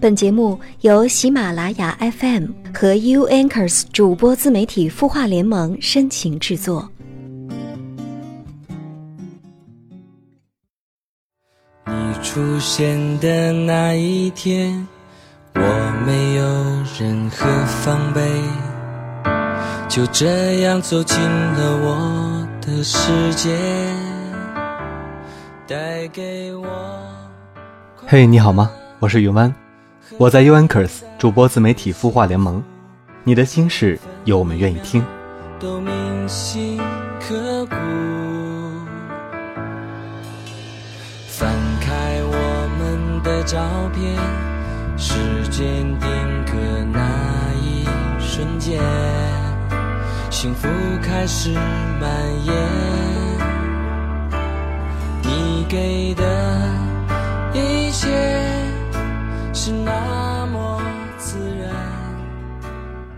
本节目由喜马拉雅 FM 和 U Anchors 主播自媒体孵化联盟深情制作。你出现的那一天，我没有任何防备，就这样走进了我的世界，带给我。嘿，你好吗？我是云湾。我在 u a n k e r s 主播自媒体孵化联盟，你的心事有我们愿意听。都铭心刻骨。翻开我们的照片，时间定格那一瞬间，幸福开始蔓延。你给的一切。是那么自然。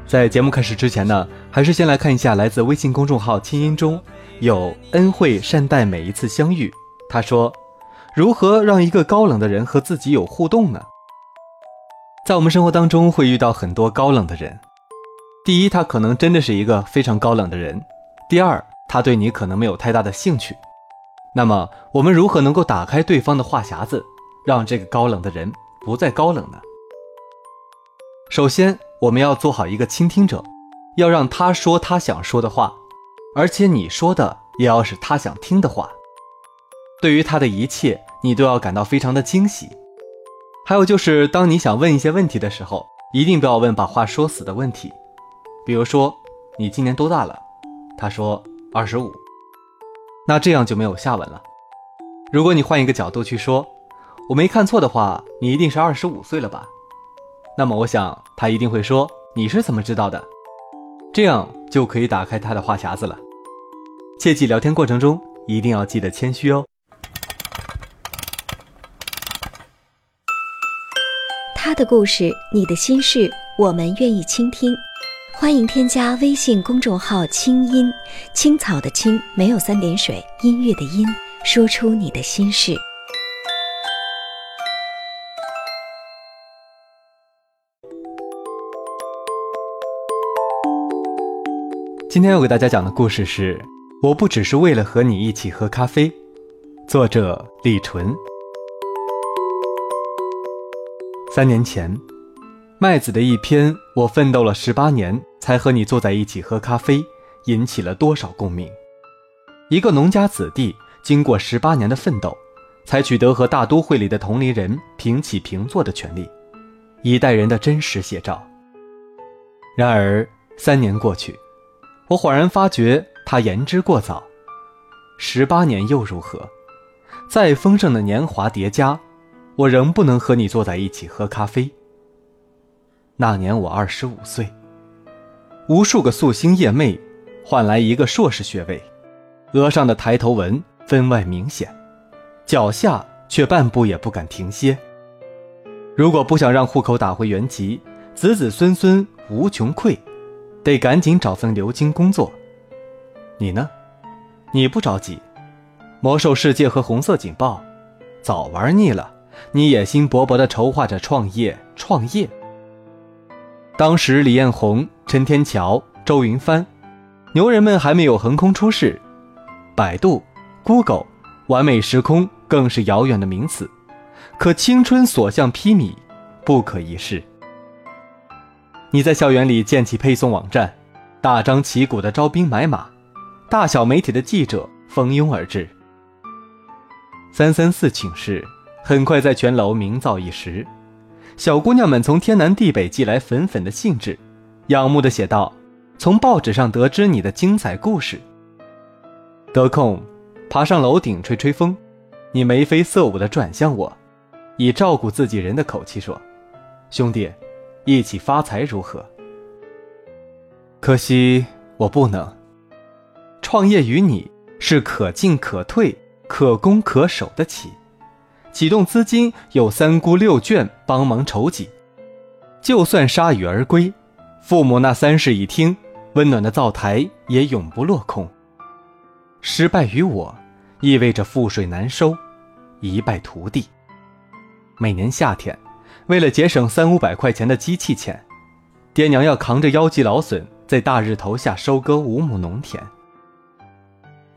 在节目开始之前呢，还是先来看一下来自微信公众号“清音”中有恩惠善待每一次相遇。他说：“如何让一个高冷的人和自己有互动呢？”在我们生活当中会遇到很多高冷的人。第一，他可能真的是一个非常高冷的人；第二，他对你可能没有太大的兴趣。那么，我们如何能够打开对方的话匣子，让这个高冷的人？不再高冷呢。首先，我们要做好一个倾听者，要让他说他想说的话，而且你说的也要是他想听的话。对于他的一切，你都要感到非常的惊喜。还有就是，当你想问一些问题的时候，一定不要问把话说死的问题。比如说，你今年多大了？他说二十五，那这样就没有下文了。如果你换一个角度去说。我没看错的话，你一定是二十五岁了吧？那么我想他一定会说：“你是怎么知道的？”这样就可以打开他的话匣子了。切记，聊天过程中一定要记得谦虚哦。他的故事，你的心事，我们愿意倾听。欢迎添加微信公众号“清音青草”的青没有三点水，音乐的音，说出你的心事。今天要给大家讲的故事是：我不只是为了和你一起喝咖啡。作者李纯。三年前，麦子的一篇“我奋斗了十八年才和你坐在一起喝咖啡”，引起了多少共鸣？一个农家子弟经过十八年的奋斗，才取得和大都会里的同龄人平起平坐的权利，一代人的真实写照。然而，三年过去。我恍然发觉，他言之过早。十八年又如何？再丰盛的年华叠加，我仍不能和你坐在一起喝咖啡。那年我二十五岁，无数个夙兴夜寐，换来一个硕士学位，额上的抬头纹分外明显，脚下却半步也不敢停歇。如果不想让户口打回原籍，子子孙孙无穷匮。得赶紧找份流金工作。你呢？你不着急。魔兽世界和红色警报，早玩腻了。你野心勃勃地筹划着创业，创业。当时李彦宏、陈天桥、周云帆，牛人们还没有横空出世。百度、Google、完美时空更是遥远的名词。可青春所向披靡，不可一世。你在校园里建起配送网站，大张旗鼓的招兵买马，大小媒体的记者蜂拥而至。三三四寝室很快在全楼名噪一时，小姑娘们从天南地北寄来粉粉的信纸，仰慕的写道：“从报纸上得知你的精彩故事。”得空，爬上楼顶吹吹风，你眉飞色舞的转向我，以照顾自己人的口气说：“兄弟。”一起发财如何？可惜我不能。创业与你是可进可退、可攻可守的棋，启动资金有三姑六眷帮忙筹集，就算铩羽而归，父母那三室一厅温暖的灶台也永不落空。失败于我，意味着覆水难收，一败涂地。每年夏天。为了节省三五百块钱的机器钱，爹娘要扛着腰肌劳损，在大日头下收割五亩农田。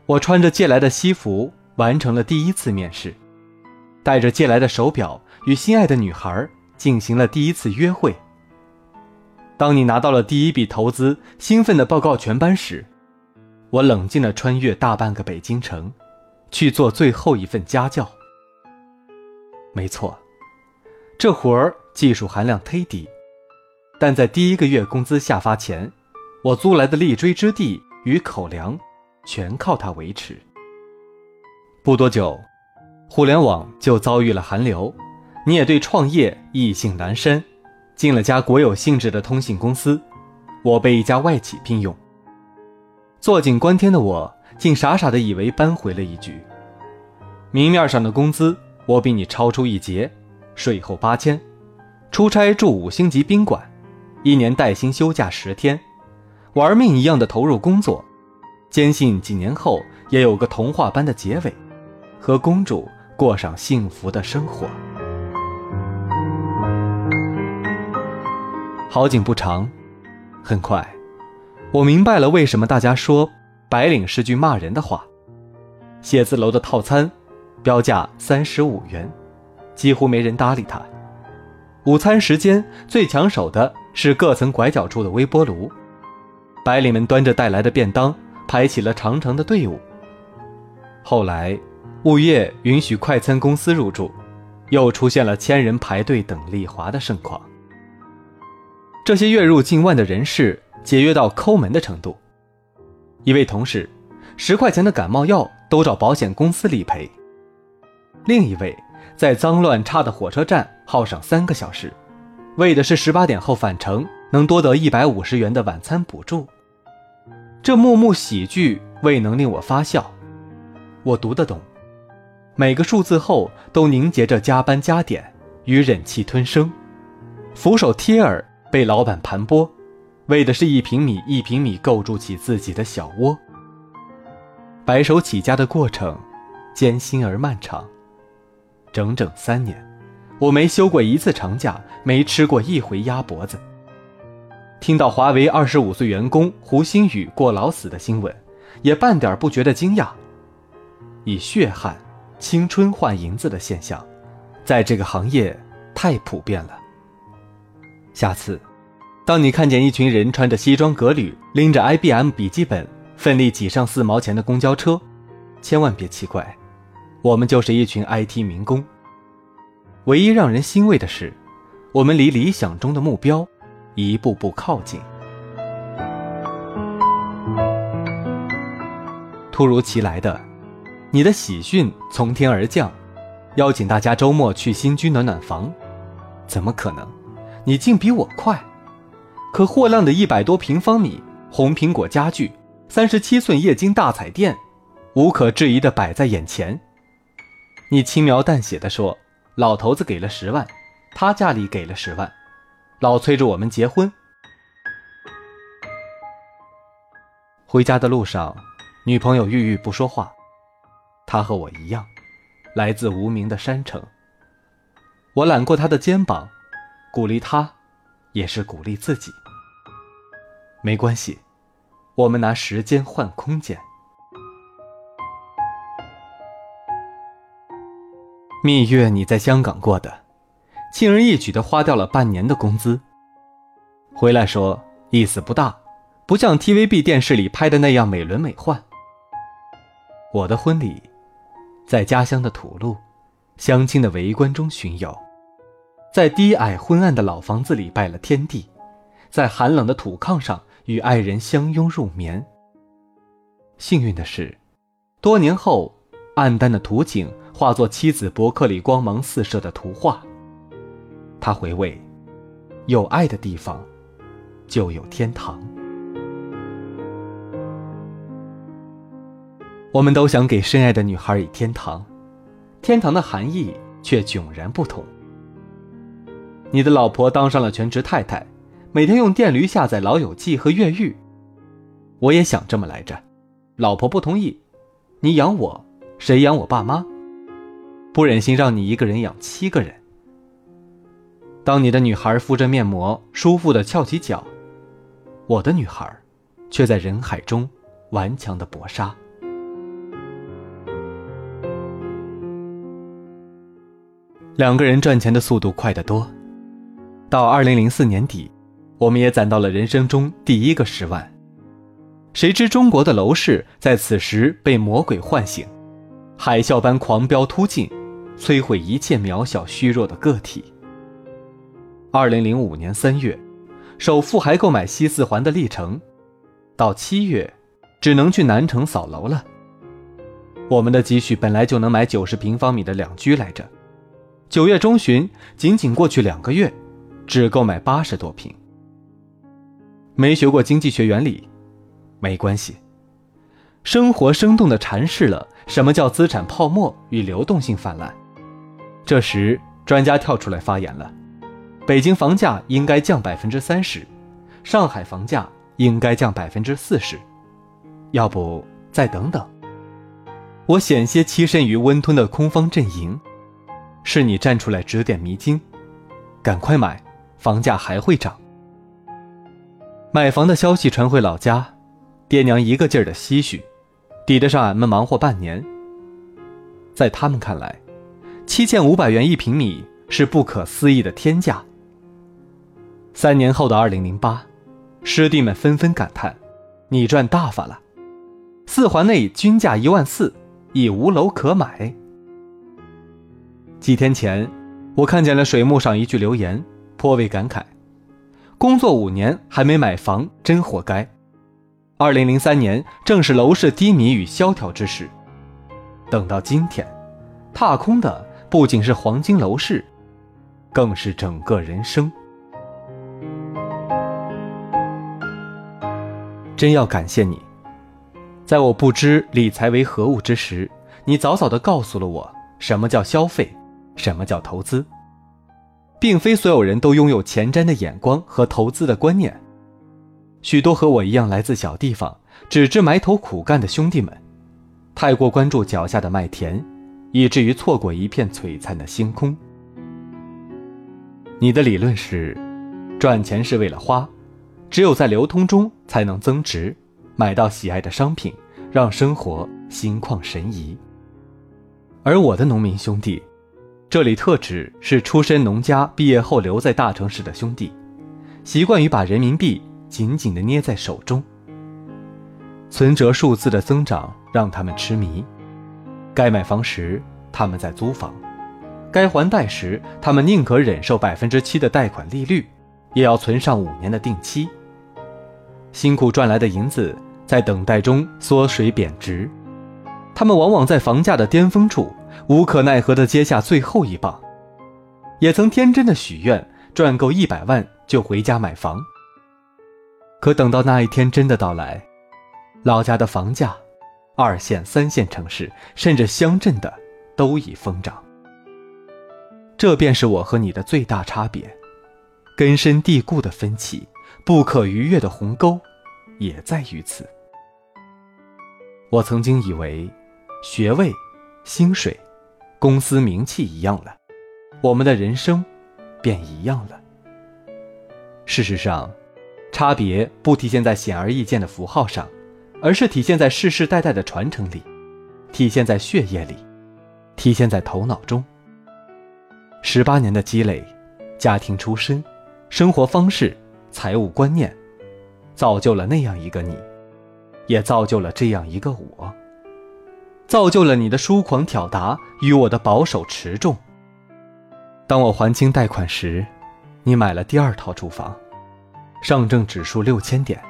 我穿着借来的西服，完成了第一次面试，带着借来的手表，与心爱的女孩进行了第一次约会。当你拿到了第一笔投资，兴奋地报告全班时，我冷静地穿越大半个北京城，去做最后一份家教。没错，这活儿技术含量忒低，但在第一个月工资下发前，我租来的立锥之地与口粮，全靠它维持。不多久，互联网就遭遇了寒流，你也对创业意兴阑珊。进了家国有性质的通信公司，我被一家外企聘用。坐井观天的我，竟傻傻的以为扳回了一局。明面上的工资我比你超出一截，税后八千，出差住五星级宾馆，一年带薪休假十天，玩命一样的投入工作，坚信几年后也有个童话般的结尾，和公主过上幸福的生活。好景不长，很快，我明白了为什么大家说“白领”是句骂人的话。写字楼的套餐，标价三十五元，几乎没人搭理他。午餐时间最抢手的是各层拐角处的微波炉，白领们端着带来的便当排起了长长的队伍。后来，物业允许快餐公司入驻，又出现了千人排队等丽华的盛况。这些月入近万的人士节约到抠门的程度。一位同事，十块钱的感冒药都找保险公司理赔；另一位在脏乱差的火车站耗上三个小时，为的是十八点后返程能多得一百五十元的晚餐补助。这幕幕喜剧未能令我发笑，我读得懂，每个数字后都凝结着加班加点与忍气吞声，俯首贴耳。被老板盘剥，为的是一平米一平米构筑起自己的小窝。白手起家的过程，艰辛而漫长。整整三年，我没休过一次长假，没吃过一回鸭脖子。听到华为二十五岁员工胡鑫宇过劳死的新闻，也半点不觉得惊讶。以血汗、青春换银子的现象，在这个行业太普遍了。下次，当你看见一群人穿着西装革履，拎着 IBM 笔记本，奋力挤上四毛钱的公交车，千万别奇怪，我们就是一群 IT 民工。唯一让人欣慰的是，我们离理想中的目标一步步靠近。突如其来的，你的喜讯从天而降，邀请大家周末去新居暖暖房，怎么可能？你竟比我快，可货量的一百多平方米红苹果家具，三十七寸液晶大彩电，无可置疑的摆在眼前。你轻描淡写的说：“老头子给了十万，他家里给了十万，老催着我们结婚。”回家的路上，女朋友郁郁不说话。她和我一样，来自无名的山城。我揽过她的肩膀。鼓励他，也是鼓励自己。没关系，我们拿时间换空间。蜜月你在香港过的，轻而易举的花掉了半年的工资。回来说意思不大，不像 TVB 电视里拍的那样美轮美奂。我的婚礼，在家乡的土路，乡亲的围观中巡游。在低矮昏暗的老房子里拜了天地，在寒冷的土炕上与爱人相拥入眠。幸运的是，多年后，暗淡的图景化作妻子博客里光芒四射的图画。他回味，有爱的地方，就有天堂。我们都想给深爱的女孩以天堂，天堂的含义却迥然不同。你的老婆当上了全职太太，每天用电驴下载《老友记》和《越狱》。我也想这么来着，老婆不同意。你养我，谁养我爸妈？不忍心让你一个人养七个人。当你的女孩敷着面膜，舒服的翘起脚，我的女孩，却在人海中顽强的搏杀。两个人赚钱的速度快得多，到二零零四年底，我们也攒到了人生中第一个十万。谁知中国的楼市在此时被魔鬼唤醒，海啸般狂飙突进，摧毁一切渺小虚弱的个体。二零零五年三月，首付还购买西四环的历城，到七月，只能去南城扫楼了。我们的积蓄本来就能买九十平方米的两居来着。九月中旬，仅仅过去两个月，只购买八十多平。没学过经济学原理，没关系。生活生动地阐释了什么叫资产泡沫与流动性泛滥。这时，专家跳出来发言了：北京房价应该降百分之三十，上海房价应该降百分之四十，要不再等等。我险些栖身于温吞的空方阵营。是你站出来指点迷津，赶快买，房价还会涨。买房的消息传回老家，爹娘一个劲儿的唏嘘，抵得上俺们忙活半年。在他们看来，七千五百元一平米是不可思议的天价。三年后的二零零八，师弟们纷纷感叹：“你赚大发了，四环内均价一万四，已无楼可买。”几天前，我看见了水木上一句留言，颇为感慨：“工作五年还没买房，真活该。”二零零三年正是楼市低迷与萧条之时，等到今天，踏空的不仅是黄金楼市，更是整个人生。真要感谢你，在我不知理财为何物之时，你早早的告诉了我什么叫消费。什么叫投资？并非所有人都拥有前瞻的眼光和投资的观念。许多和我一样来自小地方、只知埋头苦干的兄弟们，太过关注脚下的麦田，以至于错过一片璀璨的星空。你的理论是，赚钱是为了花，只有在流通中才能增值，买到喜爱的商品，让生活心旷神怡。而我的农民兄弟。这里特指是出身农家、毕业后留在大城市的兄弟，习惯于把人民币紧紧地捏在手中。存折数字的增长让他们痴迷，该买房时他们在租房，该还贷时他们宁可忍受百分之七的贷款利率，也要存上五年的定期。辛苦赚来的银子在等待中缩水贬值，他们往往在房价的巅峰处。无可奈何地接下最后一棒，也曾天真的许愿赚够一百万就回家买房。可等到那一天真的到来，老家的房价，二线、三线城市甚至乡镇的都已疯涨。这便是我和你的最大差别，根深蒂固的分歧，不可逾越的鸿沟，也在于此。我曾经以为，学位、薪水。公司名气一样了，我们的人生便一样了。事实上，差别不体现在显而易见的符号上，而是体现在世世代代的传承里，体现在血液里，体现在头脑中。十八年的积累，家庭出身、生活方式、财务观念，造就了那样一个你，也造就了这样一个我。造就了你的疏狂挑达与我的保守持重。当我还清贷款时，你买了第二套住房，上证指数六千点。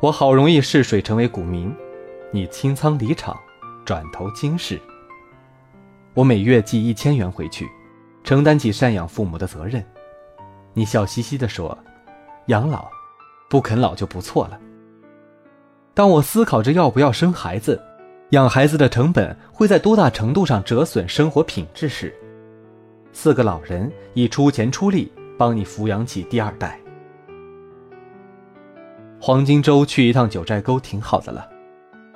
我好容易试水成为股民，你清仓离场，转投金市。我每月寄一千元回去，承担起赡养父母的责任。你笑嘻嘻地说：“养老，不啃老就不错了。”当我思考着要不要生孩子。养孩子的成本会在多大程度上折损生活品质时，四个老人已出钱出力帮你抚养起第二代。黄金周去一趟九寨沟挺好的了。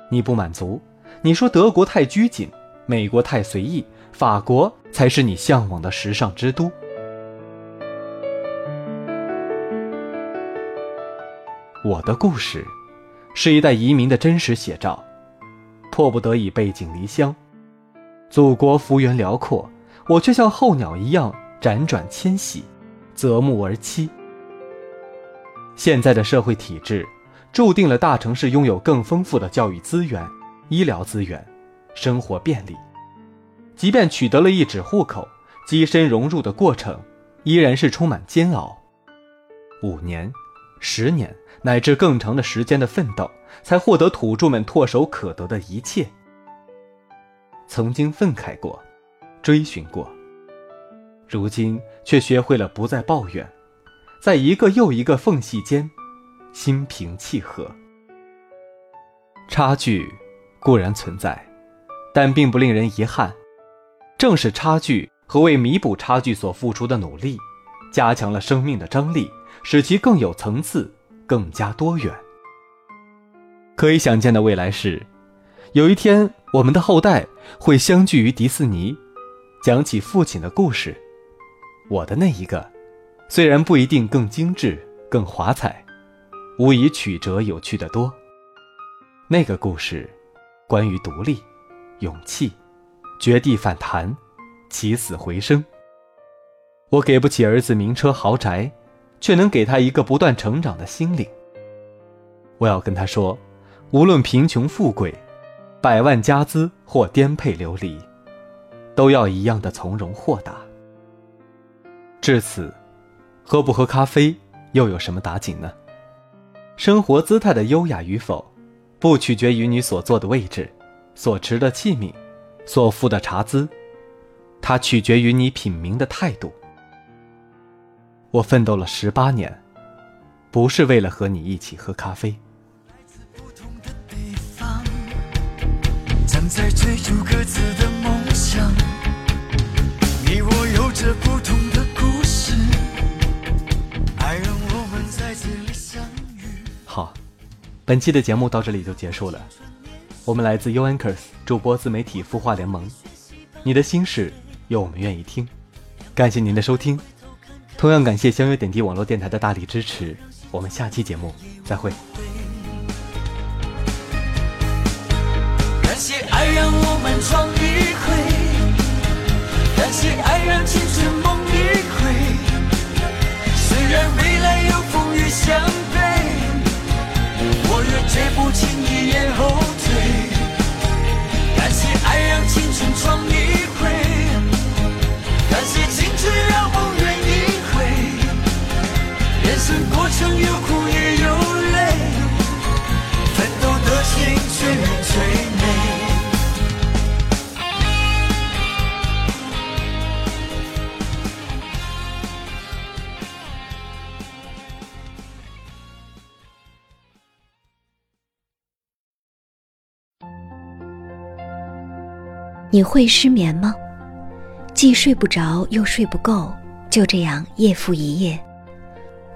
你不满足你说德国太拘谨美国太随意法国才是你向往的时尚之都。我的故事是一代移民的真实写照迫不得已背井离乡。祖国幅员辽阔我却像候鸟一样辗转迁徙择木而栖。现在的社会体制，注定了大城市拥有更丰富的教育资源、医疗资源、生活便利。即便取得了一纸户口，跻身融入的过程，依然是充满煎熬。五年、十年乃至更长的时间的奋斗。才获得土著们唾手可得的一切。曾经愤慨过，追寻过，如今却学会了不再抱怨，在一个又一个缝隙间，心平气和。差距固然存在，但并不令人遗憾。正是差距和为弥补差距所付出的努力，加强了生命的张力，使其更有层次，更加多元。可以想见的未来是，有一天我们的后代会相聚于迪士尼，讲起父亲的故事。我的那一个，虽然不一定更精致、更华彩，无疑曲折有趣的多。那个故事，关于独立、勇气、绝地反弹、起死回生。我给不起儿子名车豪宅，却能给他一个不断成长的心灵。我要跟他说。无论贫穷富贵，百万家资或颠沛流离，都要一样的从容豁达。至此，喝不喝咖啡又有什么打紧呢？生活姿态的优雅与否，不取决于你所坐的位置、所持的器皿、所付的茶资，它取决于你品茗的态度。我奋斗了十八年，不是为了和你一起喝咖啡。在追逐各自的梦想，你我有着不同本期的节目到这里就结束了。我们来自 Uncers 主播自媒体孵化联盟，你的心事有我们愿意听。感谢您的收听，同样感谢相约点滴网络电台的大力支持。我们下期节目再会。感谢爱让我们闯一回，感谢爱让青春梦一回。虽然未来有风雨相程有苦也有泪，奋斗的心最美最美。你会失眠吗？既睡不着又睡不够，就这样夜复一夜。